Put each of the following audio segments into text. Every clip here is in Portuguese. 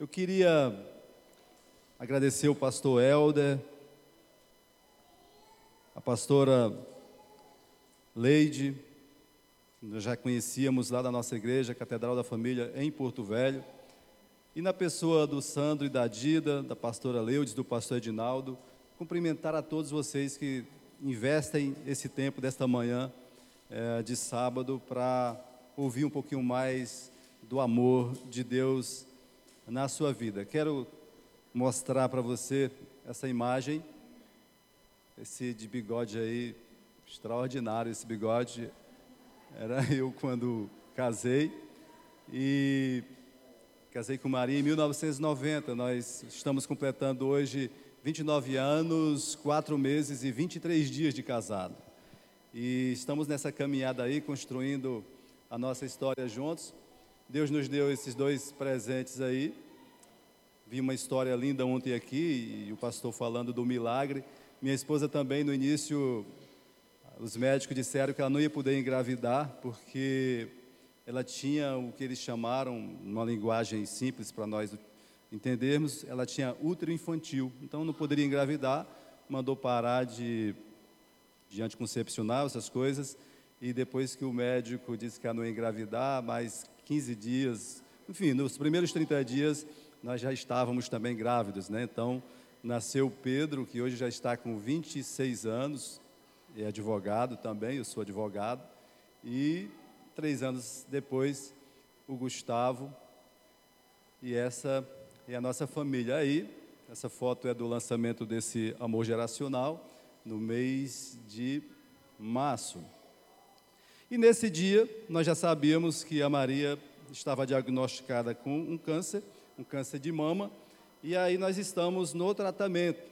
Eu queria agradecer o pastor Helder, a pastora Leide, nós já conhecíamos lá da nossa igreja, Catedral da Família, em Porto Velho, e na pessoa do Sandro e da Dida, da pastora Leudes, do pastor Edinaldo, cumprimentar a todos vocês que investem esse tempo desta manhã é, de sábado para ouvir um pouquinho mais do amor de Deus na sua vida. Quero mostrar para você essa imagem, esse de bigode aí, extraordinário esse bigode. Era eu quando casei e casei com Maria em 1990. Nós estamos completando hoje 29 anos, 4 meses e 23 dias de casado. E estamos nessa caminhada aí, construindo a nossa história juntos. Deus nos deu esses dois presentes aí. Vi uma história linda ontem aqui, e o pastor falando do milagre. Minha esposa também, no início, os médicos disseram que ela não ia poder engravidar, porque ela tinha o que eles chamaram, numa linguagem simples para nós entendermos, ela tinha útero infantil, então não poderia engravidar, mandou parar de, de anticoncepcional, essas coisas, e depois que o médico disse que ela não ia engravidar, mais 15 dias, enfim, nos primeiros 30 dias, nós já estávamos também grávidos, né? Então, nasceu Pedro, que hoje já está com 26 anos, é advogado também, eu sou advogado, e três anos depois, o Gustavo, e essa é a nossa família. Aí, essa foto é do lançamento desse Amor Geracional, no mês de março. E nesse dia, nós já sabíamos que a Maria estava diagnosticada com um câncer, um câncer de mama, e aí nós estamos no tratamento.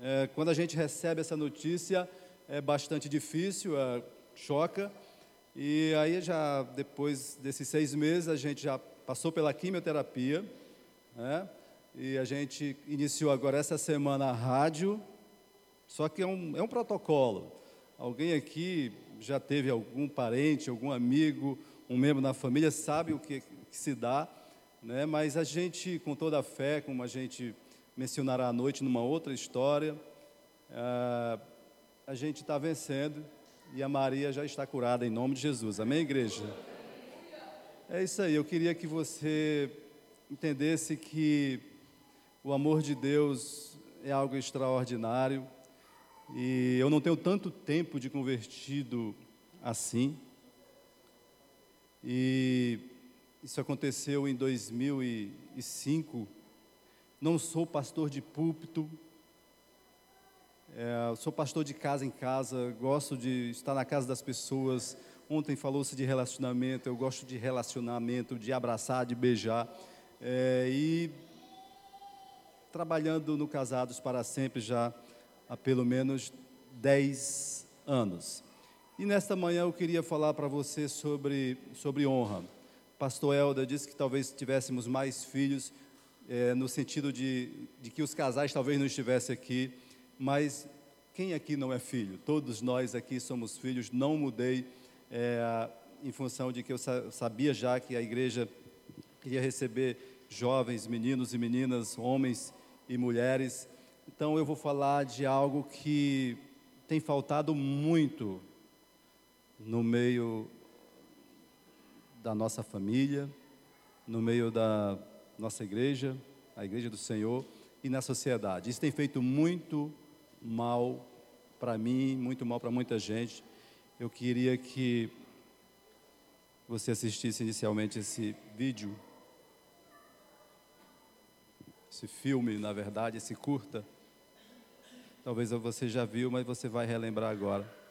É, quando a gente recebe essa notícia, é bastante difícil, é, choca, e aí já depois desses seis meses, a gente já passou pela quimioterapia, né? e a gente iniciou agora essa semana a rádio, só que é um, é um protocolo. Alguém aqui já teve algum parente, algum amigo, um membro da família, sabe o que, que se dá, né? mas a gente, com toda a fé, como a gente mencionará à noite numa outra história, ah, a gente está vencendo e a Maria já está curada em nome de Jesus. Amém, igreja? É isso aí, eu queria que você entendesse que o amor de Deus é algo extraordinário e eu não tenho tanto tempo de convertido assim. E isso aconteceu em 2005. Não sou pastor de púlpito, é, sou pastor de casa em casa, gosto de estar na casa das pessoas. Ontem falou-se de relacionamento, eu gosto de relacionamento, de abraçar, de beijar. É, e trabalhando no Casados para Sempre já há pelo menos 10 anos. E nesta manhã eu queria falar para você sobre, sobre honra. Pastor Helder disse que talvez tivéssemos mais filhos, é, no sentido de, de que os casais talvez não estivessem aqui, mas quem aqui não é filho? Todos nós aqui somos filhos, não mudei é, em função de que eu sabia já que a igreja queria receber jovens, meninos e meninas, homens e mulheres. Então eu vou falar de algo que tem faltado muito no meio da nossa família, no meio da nossa igreja, a igreja do Senhor e na sociedade. Isso tem feito muito mal para mim, muito mal para muita gente. Eu queria que você assistisse inicialmente esse vídeo esse filme, na verdade, esse curta. Talvez você já viu, mas você vai relembrar agora.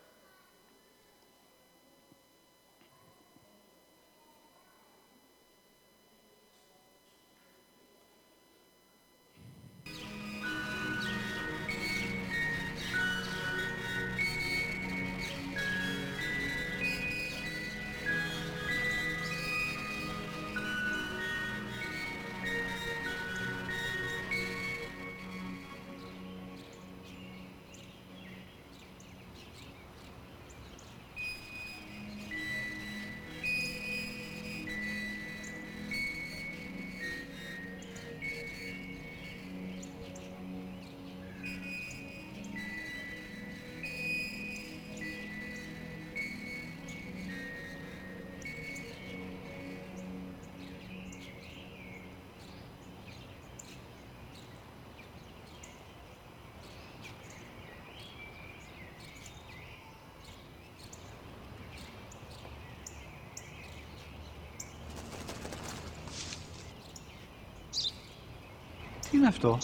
Τι είναι αυτό?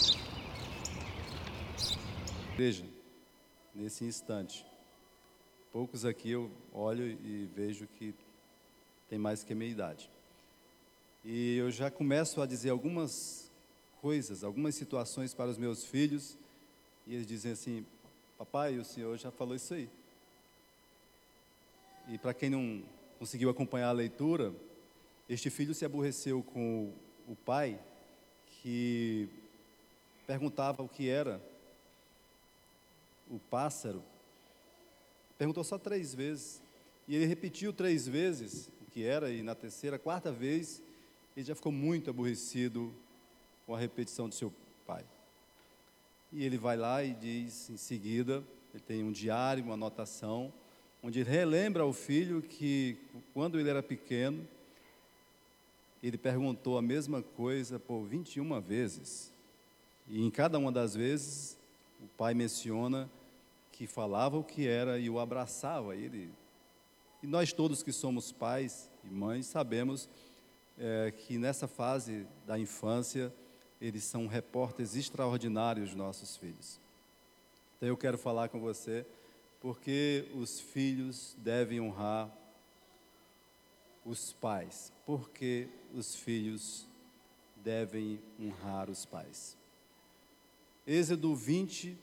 Igreja, nesse instante, poucos aqui eu olho e vejo que tem mais que a minha idade. E eu já começo a dizer algumas coisas, algumas situações para os meus filhos, e eles dizem assim: Papai, o senhor já falou isso aí. E para quem não conseguiu acompanhar a leitura, este filho se aborreceu com o pai, que perguntava o que era o pássaro. Perguntou só três vezes. E ele repetiu três vezes o que era, e na terceira, quarta vez, ele já ficou muito aborrecido com a repetição do seu pai. E ele vai lá e diz em seguida, ele tem um diário, uma anotação, onde ele relembra ao filho que quando ele era pequeno, ele perguntou a mesma coisa por 21 vezes. E em cada uma das vezes, o pai menciona que falava o que era e o abraçava. Ele, e nós todos que somos pais e mães sabemos é, que nessa fase da infância, eles são repórteres extraordinários, nossos filhos. Então eu quero falar com você porque os filhos devem honrar os pais, porque os filhos devem honrar os pais. Êxodo 20,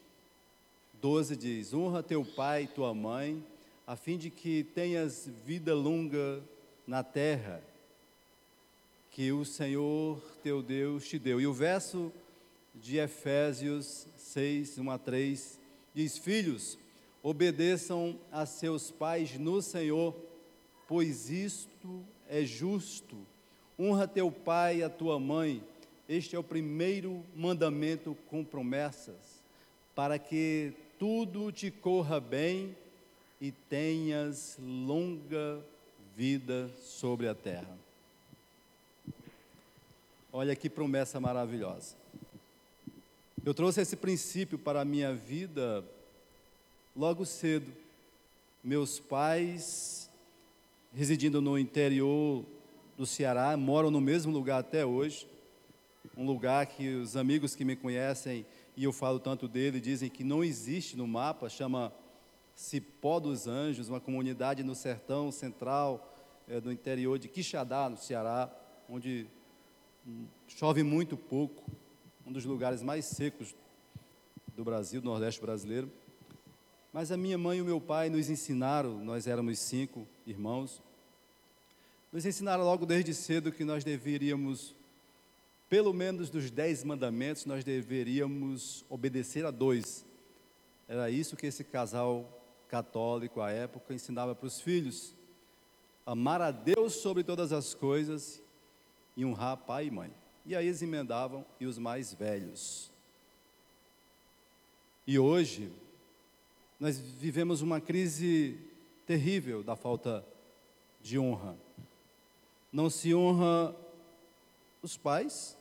12 diz: Honra teu pai e tua mãe, a fim de que tenhas vida longa na terra, que o Senhor teu Deus te deu. E o verso de Efésios 6, 1 a 3 diz: Filhos, obedeçam a seus pais no Senhor, pois isto é justo. Honra teu pai e a tua mãe. Este é o primeiro mandamento com promessas, para que tudo te corra bem e tenhas longa vida sobre a terra. Olha que promessa maravilhosa. Eu trouxe esse princípio para a minha vida logo cedo. Meus pais, residindo no interior do Ceará, moram no mesmo lugar até hoje. Um lugar que os amigos que me conhecem, e eu falo tanto dele, dizem que não existe no mapa, chama Cipó dos Anjos, uma comunidade no sertão central é, do interior de Quixadá, no Ceará, onde chove muito pouco, um dos lugares mais secos do Brasil, do Nordeste brasileiro. Mas a minha mãe e o meu pai nos ensinaram, nós éramos cinco irmãos, nos ensinaram logo desde cedo que nós deveríamos, pelo menos dos dez mandamentos, nós deveríamos obedecer a dois. Era isso que esse casal católico à época ensinava para os filhos: amar a Deus sobre todas as coisas e honrar pai e mãe. E aí eles emendavam e os mais velhos. E hoje, nós vivemos uma crise terrível da falta de honra. Não se honra os pais,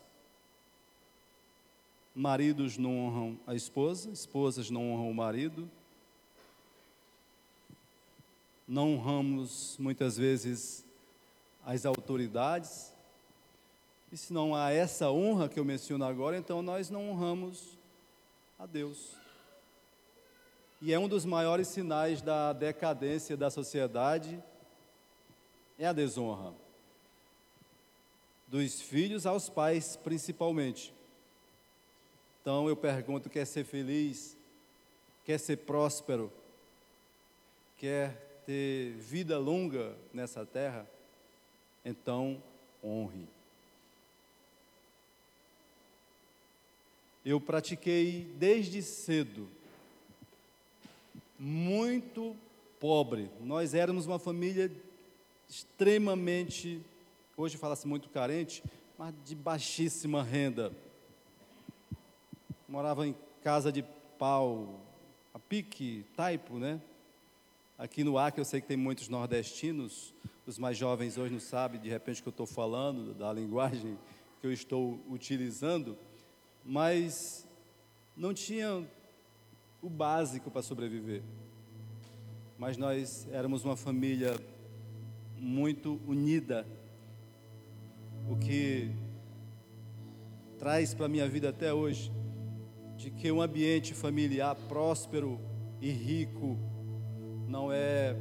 maridos não honram a esposa, esposas não honram o marido. Não honramos muitas vezes as autoridades, e se não há essa honra que eu menciono agora, então nós não honramos a Deus. E é um dos maiores sinais da decadência da sociedade é a desonra dos filhos aos pais, principalmente. Então eu pergunto: quer ser feliz? Quer ser próspero? Quer ter vida longa nessa terra? Então honre. eu pratiquei desde cedo, muito pobre. Nós éramos uma família extremamente, hoje fala-se muito carente, mas de baixíssima renda. Morava em casa de pau, a pique, taipo, né? Aqui no Acre eu sei que tem muitos nordestinos, os mais jovens hoje não sabem de repente que eu estou falando, da linguagem que eu estou utilizando mas não tinha o básico para sobreviver. Mas nós éramos uma família muito unida, o que traz para a minha vida até hoje, de que um ambiente familiar próspero e rico não é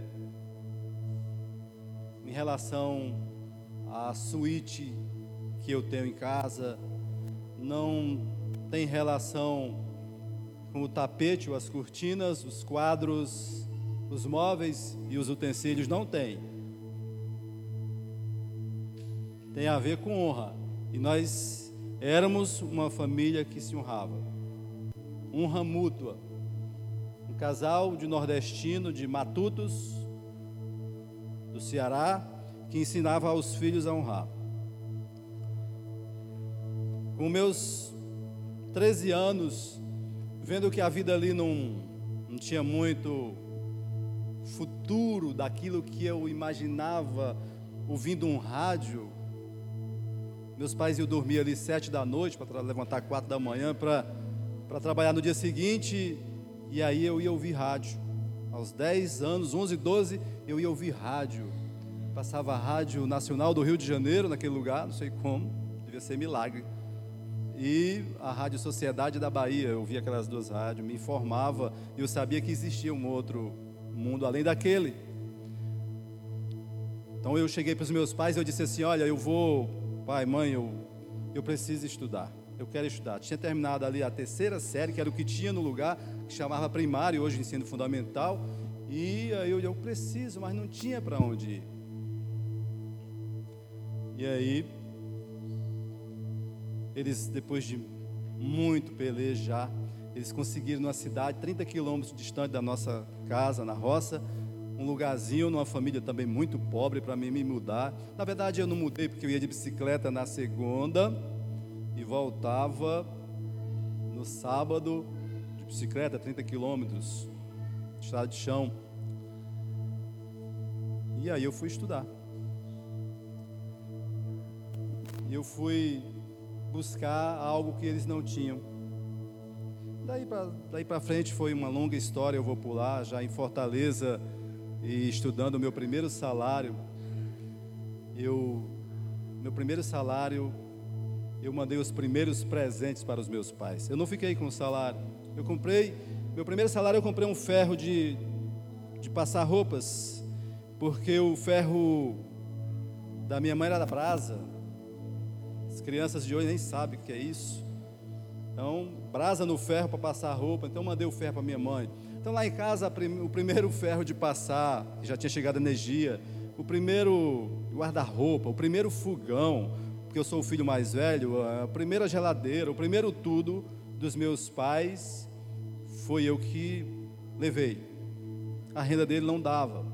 em relação à suíte que eu tenho em casa, não tem relação com o tapete ou as cortinas, os quadros, os móveis e os utensílios, não tem. Tem a ver com honra. E nós éramos uma família que se honrava. Honra mútua. Um casal de nordestino, de matutos, do Ceará, que ensinava aos filhos a honrar. Com meus 13 anos, vendo que a vida ali não, não tinha muito futuro daquilo que eu imaginava ouvindo um rádio. Meus pais iam dormir ali sete da noite para levantar quatro da manhã para trabalhar no dia seguinte. E aí eu ia ouvir rádio. Aos 10 anos, 11, 12, eu ia ouvir rádio. Passava a Rádio Nacional do Rio de Janeiro, naquele lugar, não sei como, devia ser milagre. E a Rádio Sociedade da Bahia, eu via aquelas duas rádios, me informava e eu sabia que existia um outro mundo além daquele. Então eu cheguei para os meus pais e eu disse assim: Olha, eu vou, pai, mãe, eu, eu preciso estudar. Eu quero estudar. Tinha terminado ali a terceira série, que era o que tinha no lugar, que chamava primário, hoje ensino fundamental. E aí eu, eu preciso, mas não tinha para onde ir. E aí, eles, depois de muito pelejar, eles conseguiram numa cidade 30 quilômetros distante da nossa casa, na roça, um lugarzinho, numa família também muito pobre para mim me mudar. Na verdade, eu não mudei porque eu ia de bicicleta na segunda e voltava no sábado de bicicleta, 30 quilômetros, estrada de chão. E aí eu fui estudar. eu fui buscar algo que eles não tinham. Daí para frente foi uma longa história, eu vou pular, já em Fortaleza e estudando o meu primeiro salário. Eu, meu primeiro salário, eu mandei os primeiros presentes para os meus pais. Eu não fiquei com o salário. Eu comprei, meu primeiro salário eu comprei um ferro de, de passar roupas, porque o ferro da minha mãe era da brasa, as crianças de hoje nem sabem o que é isso. Então, brasa no ferro para passar roupa. Então, mandei o ferro para minha mãe. Então, lá em casa, o primeiro ferro de passar, já tinha chegado energia, o primeiro guarda-roupa, o primeiro fogão, porque eu sou o filho mais velho, a primeira geladeira, o primeiro tudo dos meus pais foi eu que levei. A renda dele não dava.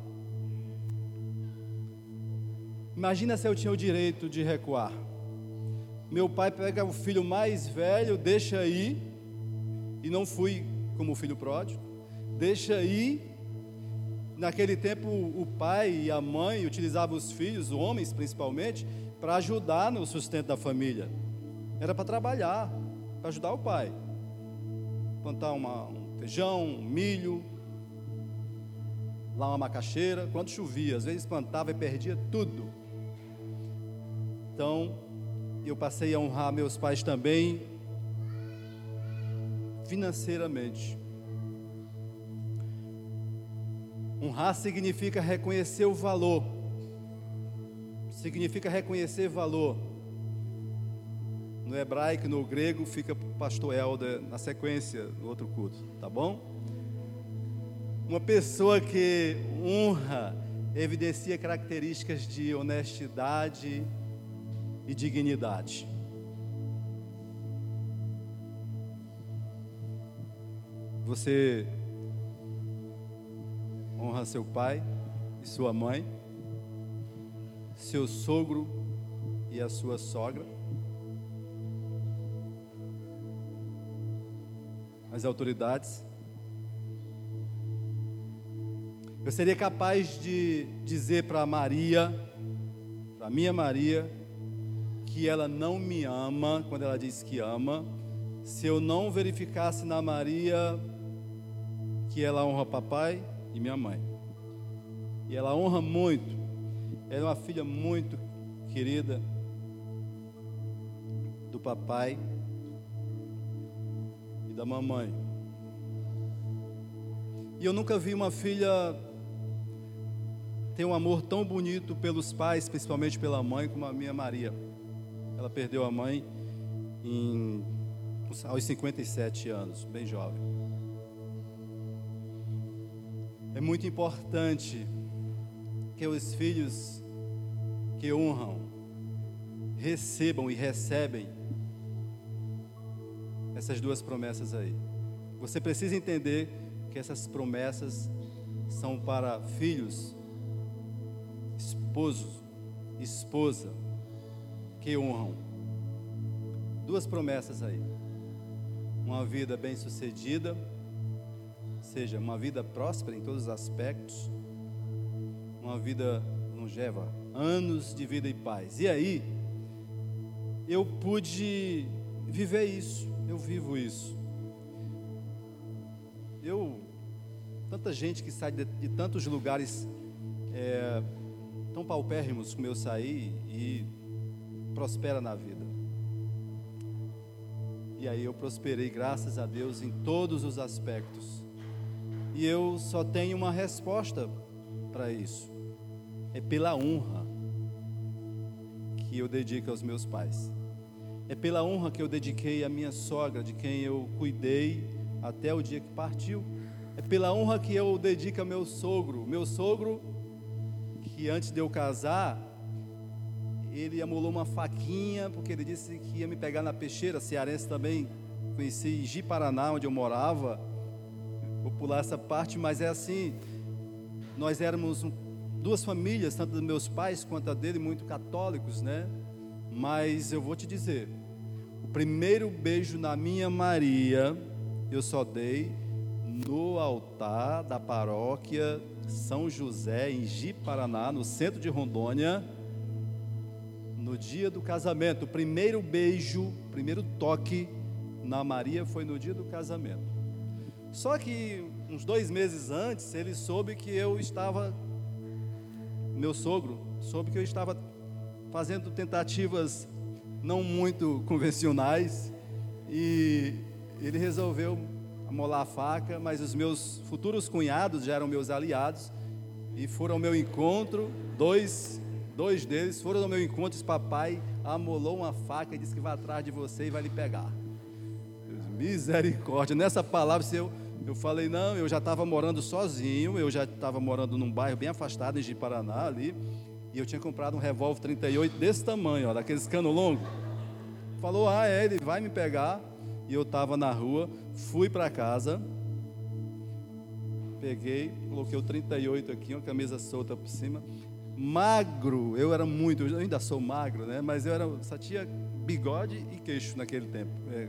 Imagina se eu tinha o direito de recuar. Meu pai pega o filho mais velho, deixa aí, e não fui como o filho pródigo, deixa aí. Naquele tempo, o pai e a mãe utilizavam os filhos, homens principalmente, para ajudar no sustento da família. Era para trabalhar, para ajudar o pai. Plantar uma, um feijão, um milho, lá uma macaxeira, quando chovia, às vezes plantava e perdia tudo. Então, eu passei a honrar meus pais também financeiramente. Honrar significa reconhecer o valor. Significa reconhecer valor. No hebraico, no grego, fica pastor Helder na sequência do outro culto, tá bom? Uma pessoa que honra evidencia características de honestidade, e dignidade. Você honra seu pai e sua mãe, seu sogro e a sua sogra, as autoridades. Eu seria capaz de dizer para Maria, para minha Maria, que ela não me ama, quando ela diz que ama, se eu não verificasse na Maria que ela honra papai e minha mãe. E ela honra muito. Ela é uma filha muito querida do papai da mamãe. E eu nunca vi uma filha ter um amor tão bonito pelos pais, principalmente pela mãe, como a minha Maria. Ela perdeu a mãe em, aos 57 anos, bem jovem. É muito importante que os filhos que honram recebam e recebem essas duas promessas aí. Você precisa entender que essas promessas são para filhos, esposos, esposa que honram. Duas promessas aí. Uma vida bem-sucedida, seja uma vida próspera em todos os aspectos, uma vida longeva, anos de vida e paz. E aí, eu pude viver isso, eu vivo isso. Eu, tanta gente que sai de, de tantos lugares é, tão paupérrimos como eu saí e prospera na vida. E aí eu prosperei, graças a Deus, em todos os aspectos. E eu só tenho uma resposta para isso: é pela honra que eu dedico aos meus pais. É pela honra que eu dediquei à minha sogra, de quem eu cuidei até o dia que partiu. É pela honra que eu dedico ao meu sogro. Meu sogro, que antes de eu casar, ele amolou uma faquinha, porque ele disse que ia me pegar na peixeira, cearense também. Conheci Ji Paraná, onde eu morava. Vou pular essa parte, mas é assim. Nós éramos duas famílias, tanto dos meus pais quanto a dele, muito católicos, né? Mas eu vou te dizer, primeiro beijo na minha Maria, eu só dei no altar da paróquia São José, em Ji, Paraná, no centro de Rondônia, no dia do casamento. O primeiro beijo, o primeiro toque na Maria foi no dia do casamento. Só que uns dois meses antes, ele soube que eu estava, meu sogro, soube que eu estava fazendo tentativas não muito convencionais, e ele resolveu amolar a faca, mas os meus futuros cunhados já eram meus aliados, e foram ao meu encontro, dois, dois deles foram ao meu encontro, e papai amolou uma faca e disse que vai atrás de você e vai lhe pegar. Misericórdia, nessa palavra, se eu, eu falei, não, eu já estava morando sozinho, eu já estava morando num bairro bem afastado em Ji-Paraná ali, e eu tinha comprado um revólver 38 desse tamanho, ó, daqueles cano longo. Falou, ah, é, ele vai me pegar. E eu estava na rua, fui para casa, peguei, coloquei o 38 aqui, uma camisa solta por cima. Magro, eu era muito, eu ainda sou magro, né? Mas eu era, só tinha bigode e queixo naquele tempo. É,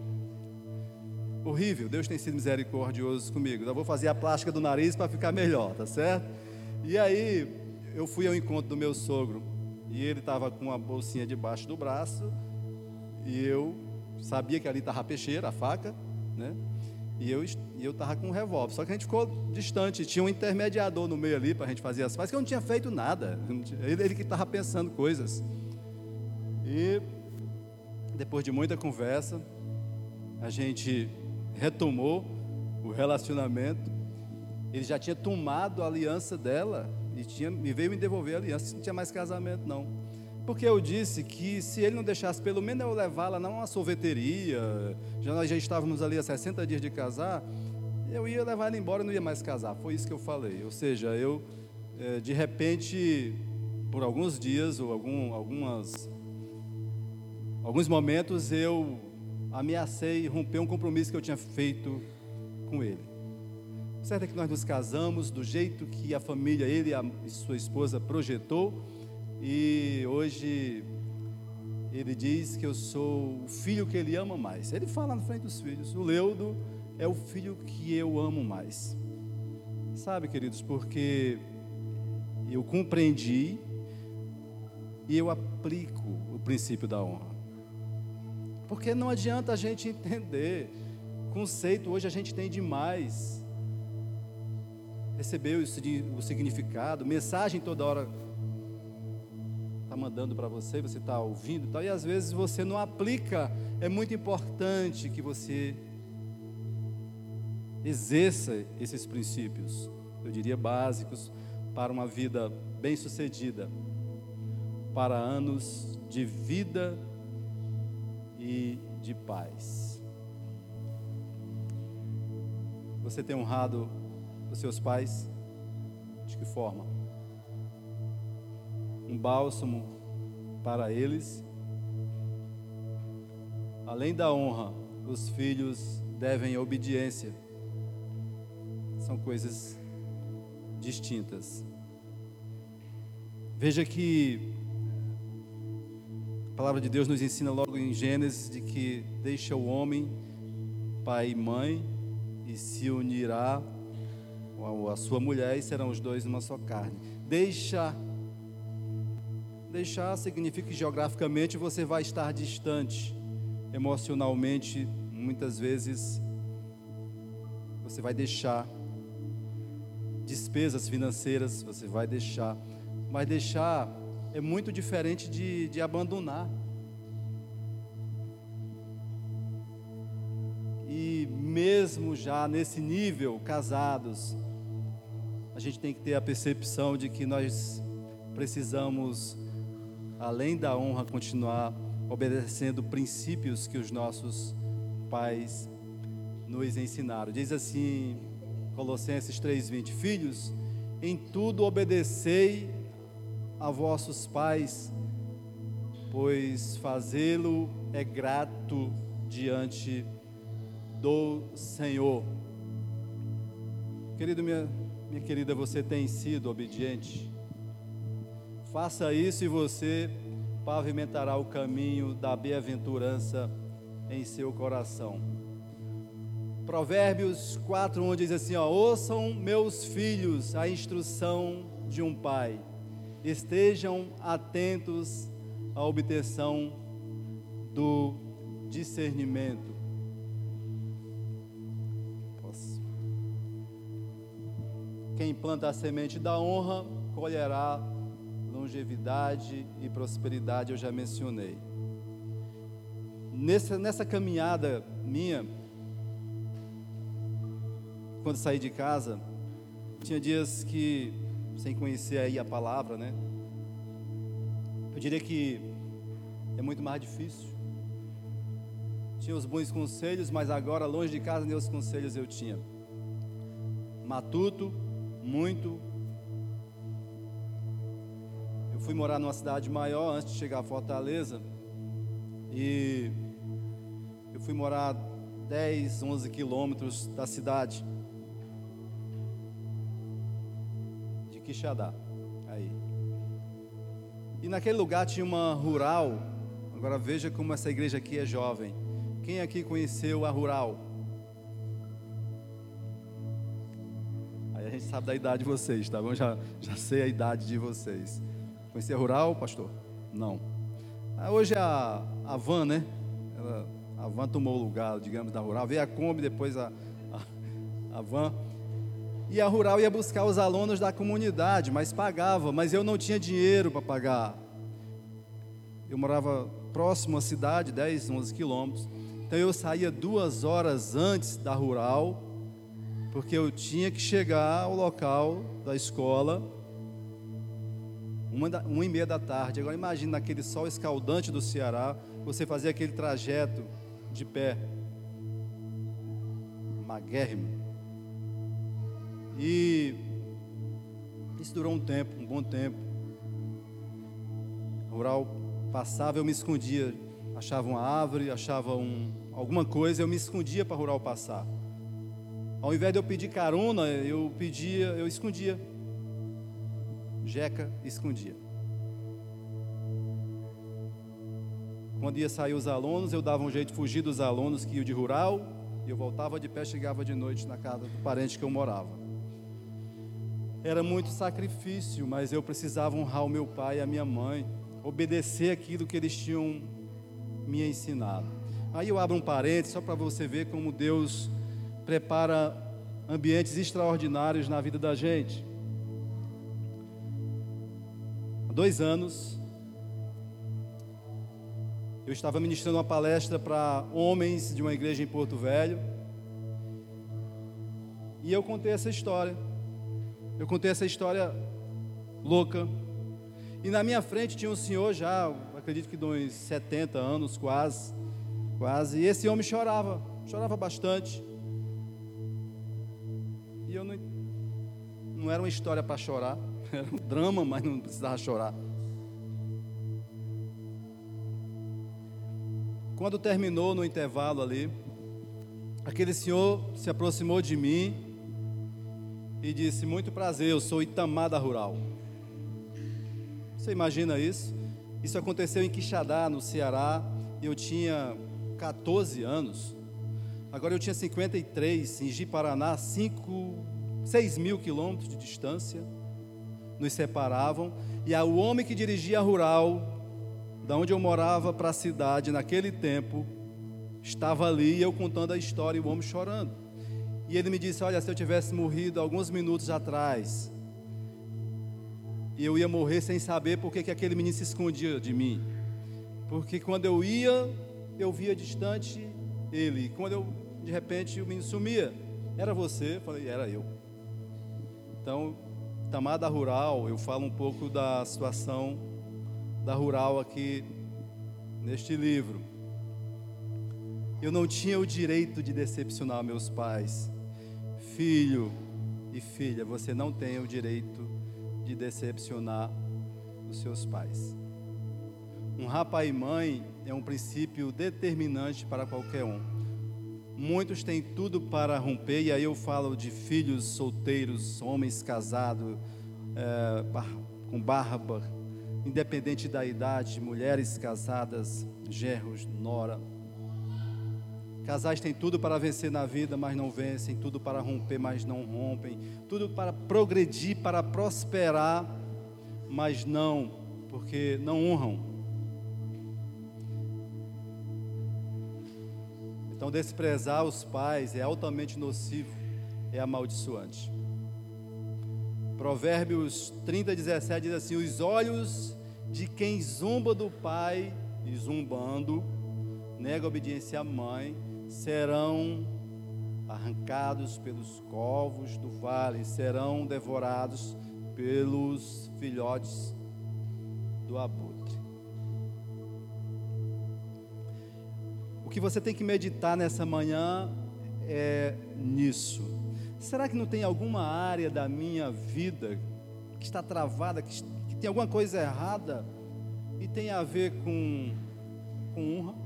horrível, Deus tem sido misericordioso comigo. Eu vou fazer a plástica do nariz para ficar melhor, tá certo? E aí, eu fui ao encontro do meu sogro e ele estava com uma bolsinha debaixo do braço e eu sabia que ali estava a peixeira, a faca, né? E eu eu estava com um revólver. Só que a gente ficou distante, tinha um intermediador no meio ali para a gente fazer as fases, que eu não tinha feito nada. Ele, ele que estava pensando coisas. E depois de muita conversa, a gente retomou o relacionamento. Ele já tinha tomado a aliança dela e, tinha, e veio me devolver a aliança, não tinha mais casamento não. Porque eu disse que se ele não deixasse pelo menos eu levá-la não uma sorveteria, já nós já estávamos ali há 60 dias de casar, eu ia levar ela embora e não ia mais casar. Foi isso que eu falei. Ou seja, eu é, de repente, por alguns dias ou algum, algumas, alguns momentos, eu ameacei romper um compromisso que eu tinha feito com ele. Certo é que nós nos casamos do jeito que a família, ele e a sua esposa projetou, e hoje ele diz que eu sou o filho que ele ama mais. Ele fala na frente dos filhos: o Leudo é o filho que eu amo mais. Sabe, queridos, porque eu compreendi e eu aplico o princípio da honra. Porque não adianta a gente entender conceito, hoje a gente tem demais recebeu o significado, mensagem toda hora está mandando para você, você está ouvindo e tal, e às vezes você não aplica. É muito importante que você exerça esses princípios, eu diria básicos, para uma vida bem-sucedida, para anos de vida e de paz. Você tem honrado os seus pais? De que forma? Um bálsamo para eles. Além da honra, os filhos devem obediência. São coisas distintas. Veja que palavra de Deus nos ensina logo em Gênesis de que deixa o homem pai e mãe e se unirá a sua mulher e serão os dois numa só carne. Deixa deixar significa que geograficamente você vai estar distante, emocionalmente, muitas vezes você vai deixar despesas financeiras, você vai deixar mas deixar é muito diferente de, de abandonar. E mesmo já nesse nível, casados, a gente tem que ter a percepção de que nós precisamos, além da honra, continuar obedecendo princípios que os nossos pais nos ensinaram. Diz assim, Colossenses 3:20, filhos, em tudo obedecei a vossos pais, pois fazê-lo é grato diante do Senhor. Querido, minha, minha querida, você tem sido obediente? Faça isso e você pavimentará o caminho da bem-aventurança em seu coração. Provérbios 4, onde diz assim: ó, ouçam meus filhos a instrução de um pai estejam atentos à obtenção do discernimento. Quem planta a semente da honra colherá longevidade e prosperidade, eu já mencionei. Nessa, nessa caminhada minha, quando saí de casa, tinha dias que sem conhecer aí a palavra, né? Eu diria que é muito mais difícil. Tinha os bons conselhos, mas agora longe de casa nem os conselhos eu tinha. Matuto, muito. Eu fui morar numa cidade maior antes de chegar a Fortaleza. E eu fui morar 10, 11 quilômetros da cidade. Quixadá. Aí. E naquele lugar tinha uma rural. Agora veja como essa igreja aqui é jovem. Quem aqui conheceu a rural? Aí a gente sabe da idade de vocês, tá bom? Já, já sei a idade de vocês. Conhecia a rural, pastor? Não. Ah, hoje a, a van, né? Ela, a van tomou o lugar, digamos, da rural. Veio a Kombi, depois a, a, a van. E a rural ia buscar os alunos da comunidade, mas pagava, mas eu não tinha dinheiro para pagar. Eu morava próximo à cidade, 10, 11 quilômetros. Então eu saía duas horas antes da rural, porque eu tinha que chegar ao local da escola uma, da, uma e meia da tarde. Agora imagine naquele sol escaldante do Ceará, você fazer aquele trajeto de pé. Maguérrimo. E isso durou um tempo, um bom tempo. O rural passava, eu me escondia. Achava uma árvore, achava um, alguma coisa, eu me escondia para o rural passar. Ao invés de eu pedir carona, eu pedia, eu escondia. Jeca escondia. Quando ia sair os alunos, eu dava um jeito de fugir dos alunos que iam de rural, e eu voltava de pé, chegava de noite na casa do parente que eu morava. Era muito sacrifício, mas eu precisava honrar o meu pai e a minha mãe, obedecer aquilo que eles tinham me ensinado. Aí eu abro um parênteses só para você ver como Deus prepara ambientes extraordinários na vida da gente. Há dois anos, eu estava ministrando uma palestra para homens de uma igreja em Porto Velho. E eu contei essa história. Eu contei essa história louca. E na minha frente tinha um senhor já, acredito que de uns 70 anos quase, quase. E esse homem chorava, chorava bastante. E eu não, não era uma história para chorar, era um drama, mas não precisava chorar. Quando terminou no intervalo ali, aquele senhor se aproximou de mim e disse: Muito prazer, eu sou Itamar da Rural. Você imagina isso? Isso aconteceu em Quixadá, no Ceará, e eu tinha 14 anos. Agora eu tinha 53, em Ji-Paraná, 5, 6 mil quilômetros de distância, nos separavam, e o homem que dirigia a rural, da onde eu morava para a cidade naquele tempo, estava ali e eu contando a história e o homem chorando. E ele me disse: Olha, se eu tivesse morrido alguns minutos atrás, eu ia morrer sem saber por que aquele menino se escondia de mim. Porque quando eu ia, eu via distante ele. Quando eu, de repente, o menino sumia. Era você? Eu falei: Era eu. Então, Tamada Rural, eu falo um pouco da situação da Rural aqui neste livro. Eu não tinha o direito de decepcionar meus pais. Filho e filha, você não tem o direito de decepcionar os seus pais. Honrar pai e mãe é um princípio determinante para qualquer um. Muitos têm tudo para romper, e aí eu falo de filhos solteiros, homens casados, é, com barba, independente da idade, mulheres casadas, gerros, nora, Casais têm tudo para vencer na vida, mas não vencem, tudo para romper, mas não rompem, tudo para progredir, para prosperar, mas não, porque não honram. Então, desprezar os pais é altamente nocivo, é amaldiçoante. Provérbios 30, 17 diz assim: Os olhos de quem zumba do pai, e zumbando, nega obediência à mãe, serão arrancados pelos covos do vale, serão devorados pelos filhotes do abutre. O que você tem que meditar nessa manhã é nisso. Será que não tem alguma área da minha vida que está travada, que, tem alguma coisa errada e tem a ver com, com honra?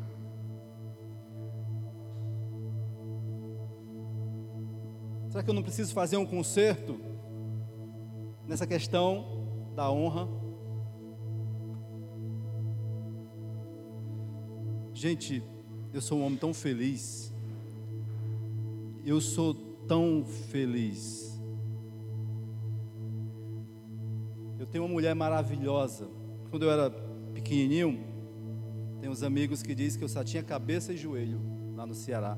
Será que eu não preciso fazer um conserto nessa questão da honra? Gente, eu sou um homem tão feliz. Eu sou tão feliz. Eu tenho uma mulher maravilhosa. Quando eu era pequenininho, tem uns amigos que dizem que eu só tinha cabeça e joelho lá no Ceará.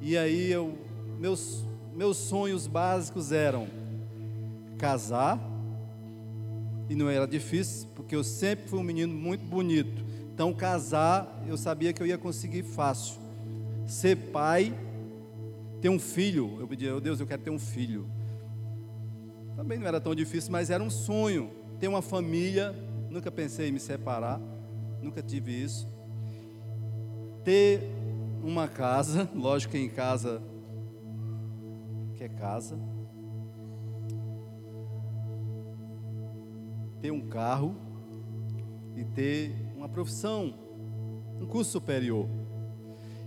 E aí eu, meus meus sonhos básicos eram casar, e não era difícil, porque eu sempre fui um menino muito bonito. Então, casar, eu sabia que eu ia conseguir fácil. Ser pai, ter um filho, eu pedia, oh Deus, eu quero ter um filho. Também não era tão difícil, mas era um sonho. Ter uma família, nunca pensei em me separar, nunca tive isso. Ter uma casa, lógico que em casa quer casa, ter um carro e ter uma profissão, um curso superior.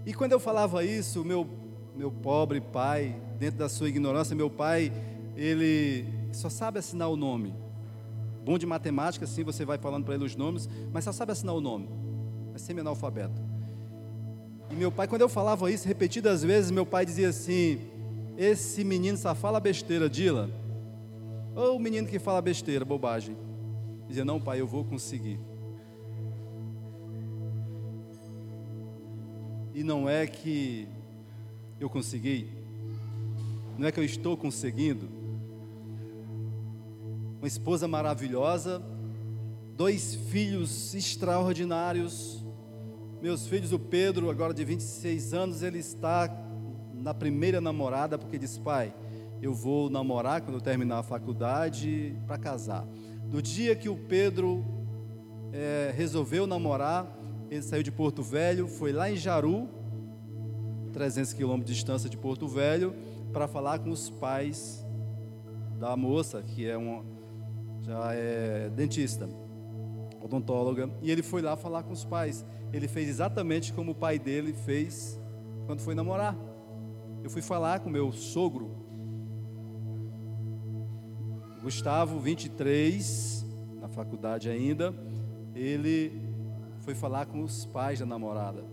E quando eu falava isso, meu meu pobre pai, dentro da sua ignorância, meu pai, ele só sabe assinar o nome. Bom de matemática, sim, você vai falando para ele os nomes, mas só sabe assinar o nome. É semi-analfabeto. E meu pai, quando eu falava isso repetidas vezes, meu pai dizia assim: esse menino só fala besteira, Dila. Ou o menino que fala besteira, bobagem. Dizia, não, pai, eu vou conseguir. E não é que eu consegui, não é que eu estou conseguindo. Uma esposa maravilhosa, dois filhos extraordinários. Meus filhos, o Pedro, agora de 26 anos, ele está na primeira namorada, porque diz: Pai, eu vou namorar quando eu terminar a faculdade para casar. No dia que o Pedro é, resolveu namorar, ele saiu de Porto Velho, foi lá em Jaru, 300 quilômetros de distância de Porto Velho, para falar com os pais da moça, que é uma, já é dentista, odontóloga, e ele foi lá falar com os pais. Ele fez exatamente como o pai dele fez quando foi namorar. Eu fui falar com meu sogro, Gustavo, 23, na faculdade ainda, ele foi falar com os pais da namorada.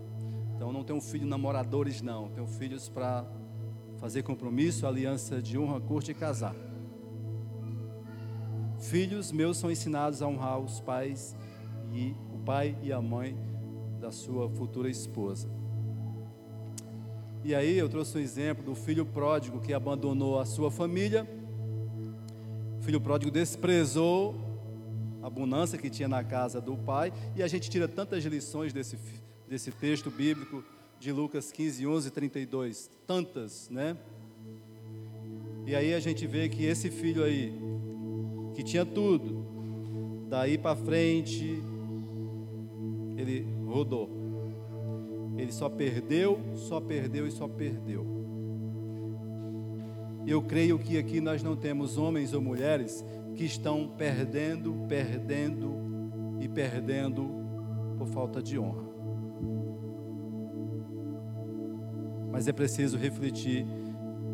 Então não tenho filho namoradores não, tenho filhos para fazer compromisso, aliança de honra, corte e casar. Filhos meus são ensinados a honrar os pais e o pai e a mãe da sua futura esposa. E aí eu trouxe um exemplo do filho pródigo que abandonou a sua família. O filho pródigo desprezou a abundância que tinha na casa do pai, e a gente tira tantas lições desse, desse texto bíblico de Lucas 15, 11 32, tantas, né? E aí a gente vê que esse filho aí, que tinha tudo, daí para frente, ele rodou. Ele só perdeu, só perdeu e só perdeu. Eu creio que aqui nós não temos homens ou mulheres que estão perdendo, perdendo e perdendo por falta de honra. Mas é preciso refletir,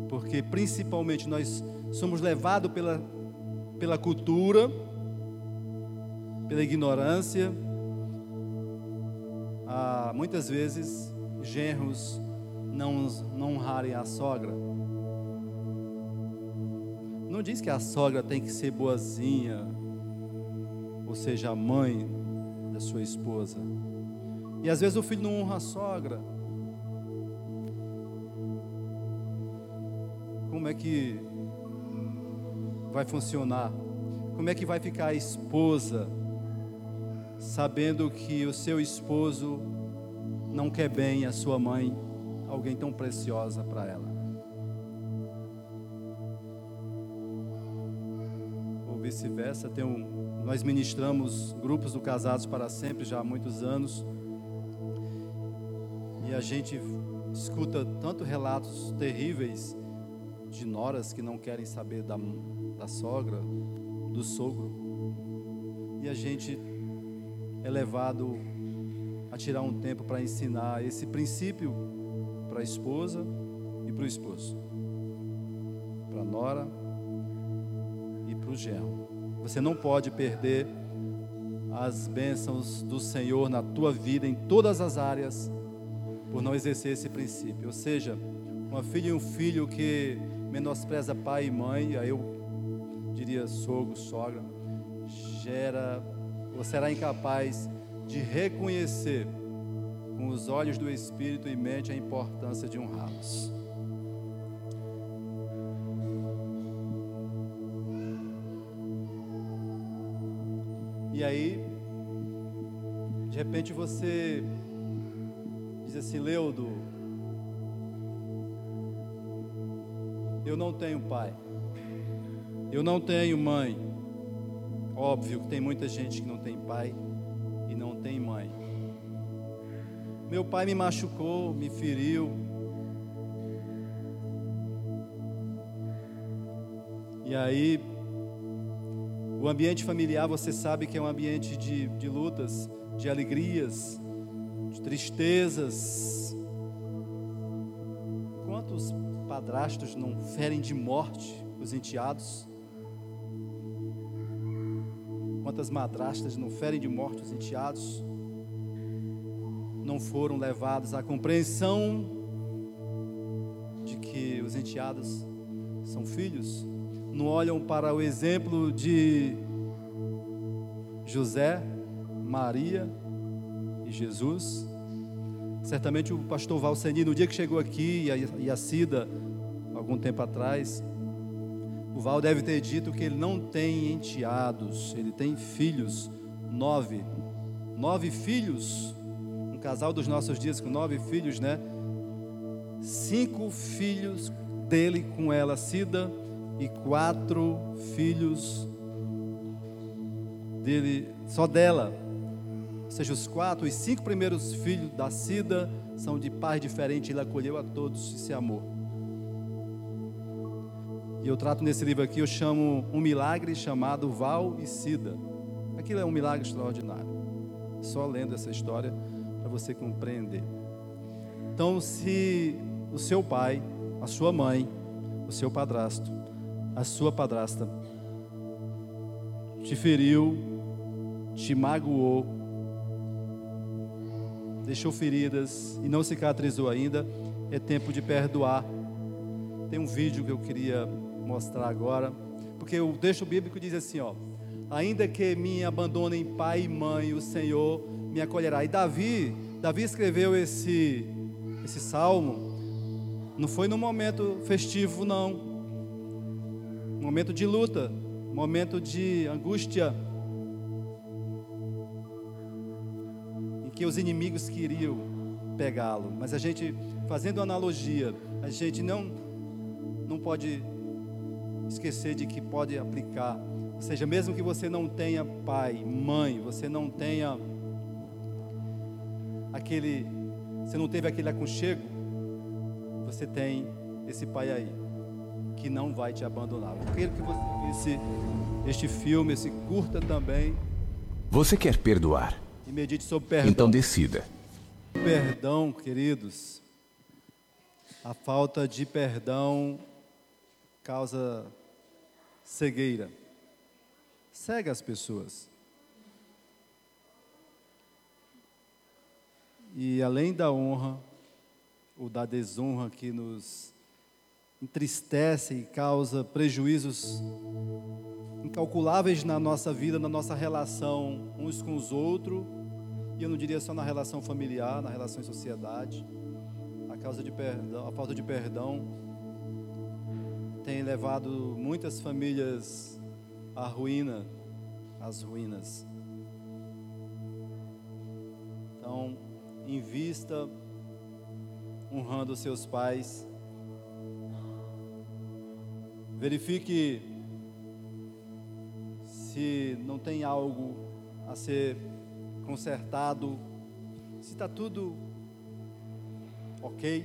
porque principalmente nós somos levados pela, pela cultura, pela ignorância, a muitas vezes genros não, não honrarem a sogra não diz que a sogra tem que ser boazinha, ou seja, a mãe da sua esposa. E às vezes o filho não honra a sogra. Como é que vai funcionar? Como é que vai ficar a esposa sabendo que o seu esposo não quer bem a sua mãe, alguém tão preciosa para ela? vice-versa. Um, nós ministramos grupos do Casados para Sempre já há muitos anos. E a gente escuta tanto relatos terríveis de noras que não querem saber da, da sogra, do sogro. E a gente é levado a tirar um tempo para ensinar esse princípio para a esposa e para o esposo, para a nora e para o genro. Você não pode perder as bênçãos do Senhor na tua vida em todas as áreas por não exercer esse princípio. Ou seja, uma filha e um filho que menospreza pai e mãe, aí eu diria sogro, sogra, gera ou será incapaz de reconhecer com os olhos do espírito e mente a importância de honrá-los. E aí, de repente você diz assim, Leudo, eu não tenho pai, eu não tenho mãe. Óbvio que tem muita gente que não tem pai e não tem mãe. Meu pai me machucou, me feriu. E aí o ambiente familiar, você sabe que é um ambiente de, de lutas, de alegrias, de tristezas. Quantos padrastos não ferem de morte os enteados? Quantas madrastas não ferem de morte os enteados? Não foram levados à compreensão de que os enteados são filhos? não olham para o exemplo de José, Maria e Jesus. Certamente o pastor Valseni, no dia que chegou aqui, e a, Cida, algum tempo atrás, o Val deve ter dito que ele não tem enteados, ele tem filhos, nove. Nove filhos, um casal dos nossos dias com nove filhos, né? Cinco filhos dele com ela, Cida, e quatro filhos dele, só dela. Ou seja, os quatro, os cinco primeiros filhos da Cida são de pais diferentes, ele acolheu a todos e se amou. E eu trato nesse livro aqui, eu chamo um milagre chamado Val e Cida. Aquilo é um milagre extraordinário. Só lendo essa história para você compreender. Então, se o seu pai, a sua mãe, o seu padrasto, a sua padrasta te feriu, te magoou, deixou feridas e não cicatrizou ainda, é tempo de perdoar. Tem um vídeo que eu queria mostrar agora, porque o texto bíblico diz assim, ó: Ainda que me abandonem pai e mãe, o Senhor me acolherá. E Davi, Davi escreveu esse esse salmo não foi num momento festivo não. Momento de luta, momento de angústia, em que os inimigos queriam pegá-lo. Mas a gente, fazendo analogia, a gente não, não pode esquecer de que pode aplicar. Ou seja, mesmo que você não tenha pai, mãe, você não tenha aquele, você não teve aquele aconchego, você tem esse pai aí que não vai te abandonar. Eu quero que você visse este filme, esse curta também. Você quer perdoar? E medite sobre perdão. Então decida. Perdão, queridos. A falta de perdão causa cegueira. Cega as pessoas. E além da honra, ou da desonra que nos entristece e causa prejuízos incalculáveis na nossa vida, na nossa relação uns com os outros, e eu não diria só na relação familiar, na relação em sociedade. A causa de perdão, a falta de perdão tem levado muitas famílias à ruína, às ruínas. Então, invista honrando seus pais, Verifique se não tem algo a ser consertado, se está tudo ok.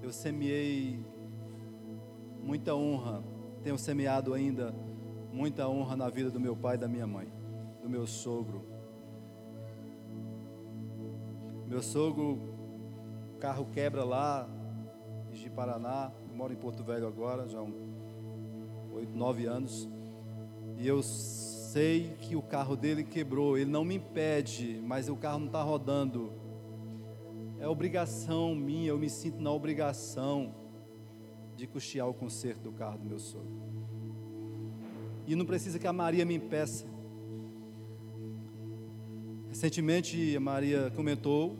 Eu semeei muita honra, tenho semeado ainda muita honra na vida do meu pai e da minha mãe, do meu sogro. Meu sogro, carro quebra lá, de Paraná, moro em Porto Velho agora, já há oito, nove anos. E eu sei que o carro dele quebrou. Ele não me impede, mas o carro não está rodando. É obrigação minha, eu me sinto na obrigação de custear o conserto do carro do meu sogro. E não precisa que a Maria me impeça. Recentemente a Maria comentou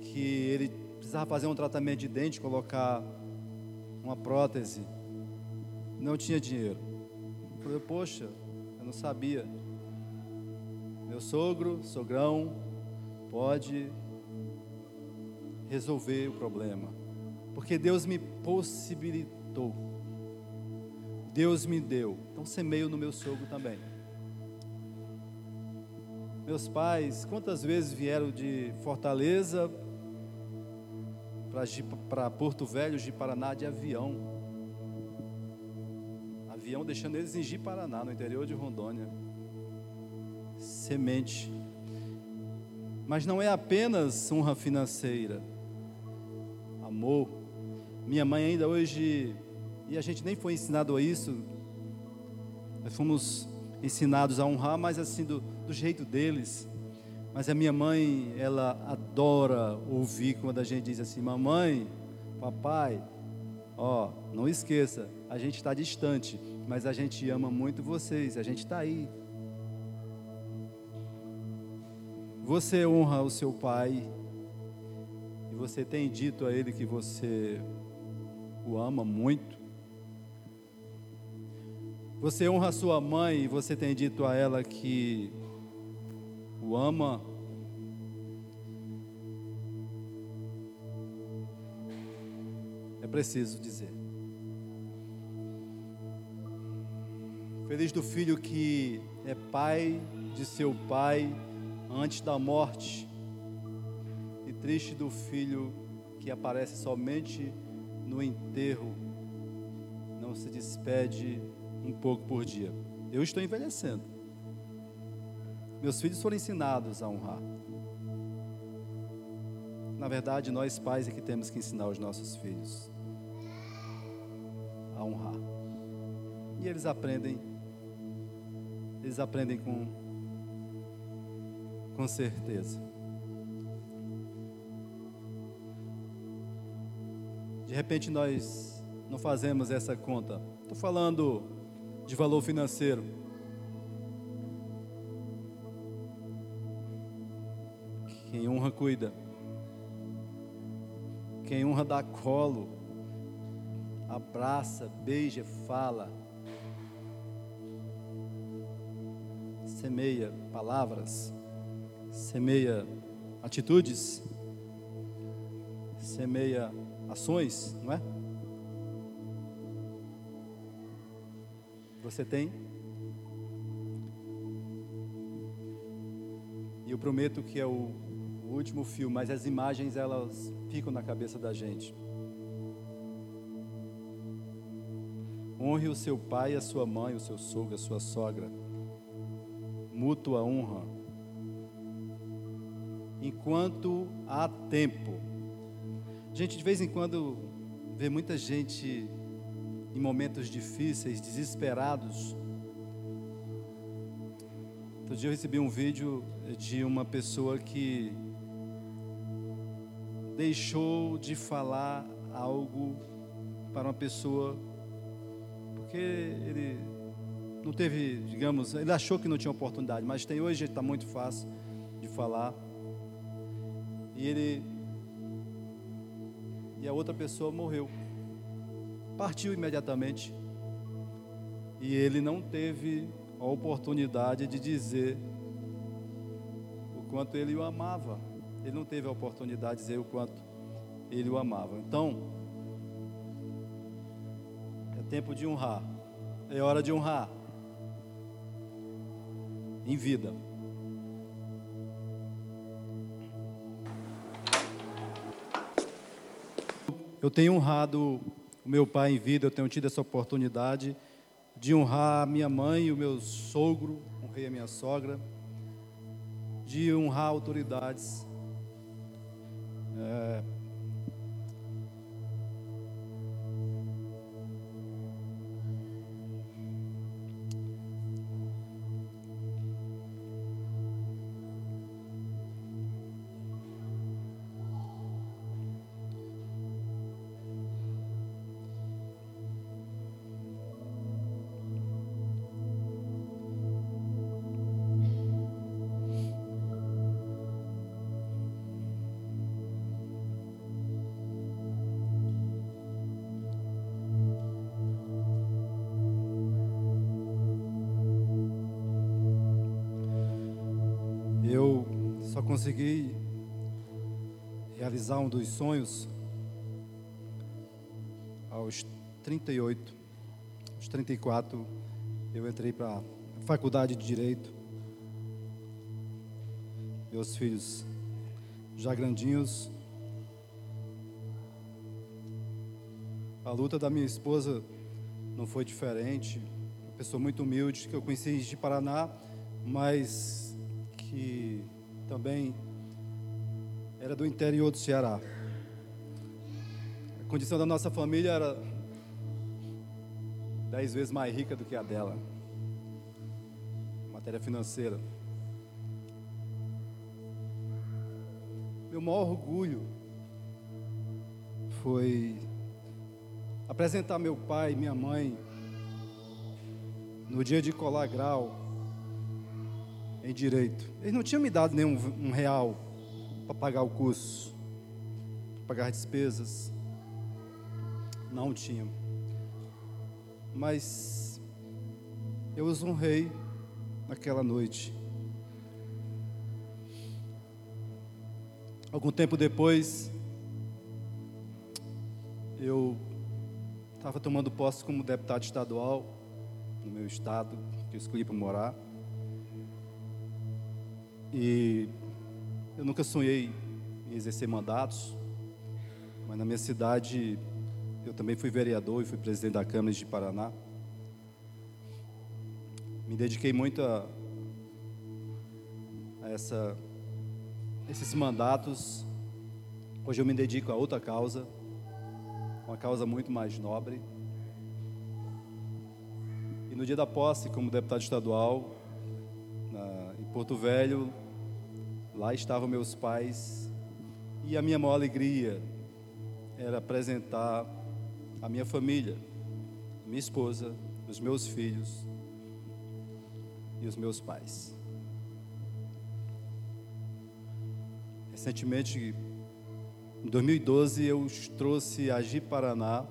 que ele precisava fazer um tratamento de dente, colocar uma prótese, não tinha dinheiro. Eu falei, poxa, eu não sabia. Meu sogro, sogrão, pode resolver o problema. Porque Deus me possibilitou. Deus me deu. Então semeio no meu sogro também. Meus pais, quantas vezes vieram de Fortaleza para Porto Velho, de Paraná, de avião. Avião deixando eles em Ji-Paraná, no interior de Rondônia. Semente. Mas não é apenas honra financeira. Amor. Minha mãe ainda hoje, e a gente nem foi ensinado a isso, nós fomos ensinados a honrar, mas assim, do, do jeito deles. Mas a minha mãe, ela adora ouvir quando a gente diz assim: Mamãe, papai, ó, não esqueça, a gente está distante, mas a gente ama muito vocês, a gente está aí. Você honra o seu pai e você tem dito a ele que você o ama muito. Você honra sua mãe e você tem dito a ela que o ama. É preciso dizer. Feliz do filho que é pai de seu pai antes da morte. E triste do filho que aparece somente no enterro, não se despede um pouco por dia. Eu estou envelhecendo. Meus filhos foram ensinados a honrar. Na verdade, nós pais é que temos que ensinar os nossos filhos a honrar. E eles aprendem, eles aprendem com, com certeza. De repente nós não fazemos essa conta. Estou falando de valor financeiro. Quem honra, cuida. Quem honra, dá colo. Abraça, beija, fala. Semeia palavras. Semeia atitudes. Semeia ações, não é? Você tem? E eu prometo que é o, o último filme, mas as imagens elas ficam na cabeça da gente. Honre o seu pai, a sua mãe, o seu sogro, a sua sogra. Mútua honra. Enquanto há tempo. Gente, de vez em quando vê muita gente em momentos difíceis, desesperados. Outro dia eu recebi um vídeo de uma pessoa que deixou de falar algo para uma pessoa porque ele não teve, digamos, ele achou que não tinha oportunidade, mas tem hoje está muito fácil de falar. E ele e a outra pessoa morreu partiu imediatamente. E ele não teve a oportunidade de dizer o quanto ele o amava. Ele não teve a oportunidade de dizer o quanto ele o amava. Então, é tempo de honrar. É hora de honrar. Em vida. Eu tenho honrado o meu pai em vida, eu tenho tido essa oportunidade de honrar minha mãe e o meu sogro, honrei a minha sogra, de honrar autoridades. É, consegui realizar um dos sonhos aos 38, aos 34, eu entrei para a faculdade de Direito. Meus filhos já grandinhos. A luta da minha esposa não foi diferente. Uma pessoa muito humilde que eu conheci de Paraná, mas que também era do interior do Ceará. A condição da nossa família era dez vezes mais rica do que a dela. Matéria financeira. Meu maior orgulho foi apresentar meu pai e minha mãe no dia de colar grau em direito. Eles não tinham me dado nenhum um real para pagar o curso, para pagar despesas. Não tinham. Mas eu os honrei naquela noite. Algum tempo depois, eu estava tomando posse como deputado estadual, no meu estado, que eu escolhi para morar. E eu nunca sonhei em exercer mandatos, mas na minha cidade eu também fui vereador e fui presidente da Câmara de Paraná. Me dediquei muito a, a essa, esses mandatos. Hoje eu me dedico a outra causa, uma causa muito mais nobre. E no dia da posse, como deputado estadual, na, em Porto Velho, lá estavam meus pais, e a minha maior alegria era apresentar a minha família, minha esposa, os meus filhos e os meus pais. Recentemente, em 2012, eu trouxe a Gi Paraná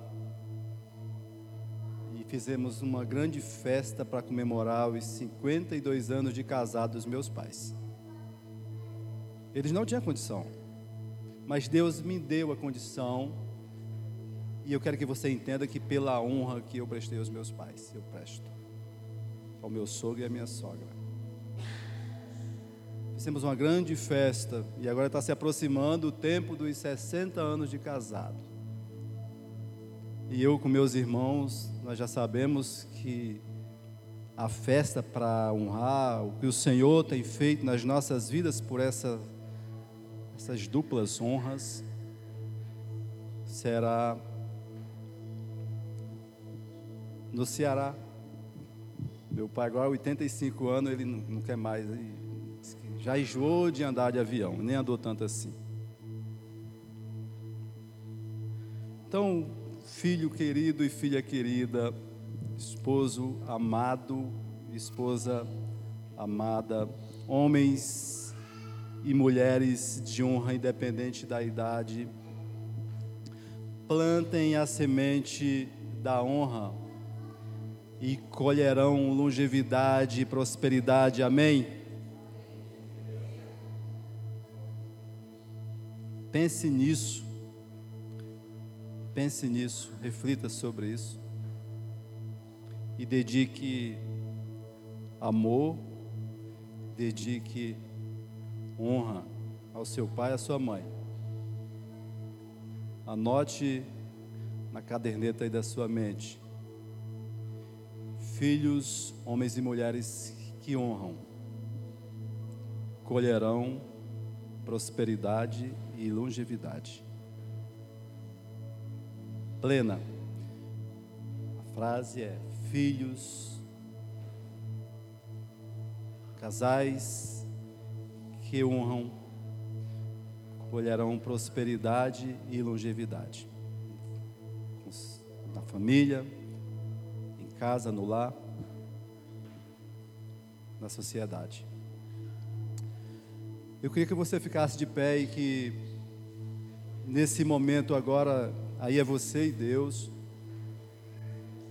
e fizemos uma grande festa para comemorar os 52 anos de casado dos meus pais. Eles não tinham condição, mas Deus me deu a condição e eu quero que você entenda que pela honra que eu prestei aos meus pais, eu presto ao meu sogro e à minha sogra. Fizemos uma grande festa e agora está se aproximando o tempo dos 60 anos de casado. E eu com meus irmãos, nós já sabemos que a festa para honrar o que o Senhor tem feito nas nossas vidas por essa, essas duplas honras será no Ceará. Meu pai agora, 85 anos, ele não, quer mais. Já enjoou de andar de avião, nem andou tanto assim. Então, filho querido e filha querida, esposo amado, esposa amada, homens e mulheres de honra independente da idade, plantem a semente da honra e colherão longevidade e prosperidade. Amém? Pense nisso. Pense nisso, reflita sobre isso. E dedique amor, dedique honra ao seu pai e à sua mãe. Anote na caderneta aí da sua mente filhos, homens e mulheres que honram, colherão prosperidade e longevidade. Plena. A frase é: filhos, casais que honram, colherão prosperidade e longevidade. Na família, casa, no lar, na sociedade. Eu queria que você ficasse de pé e que nesse momento agora, aí é você e Deus,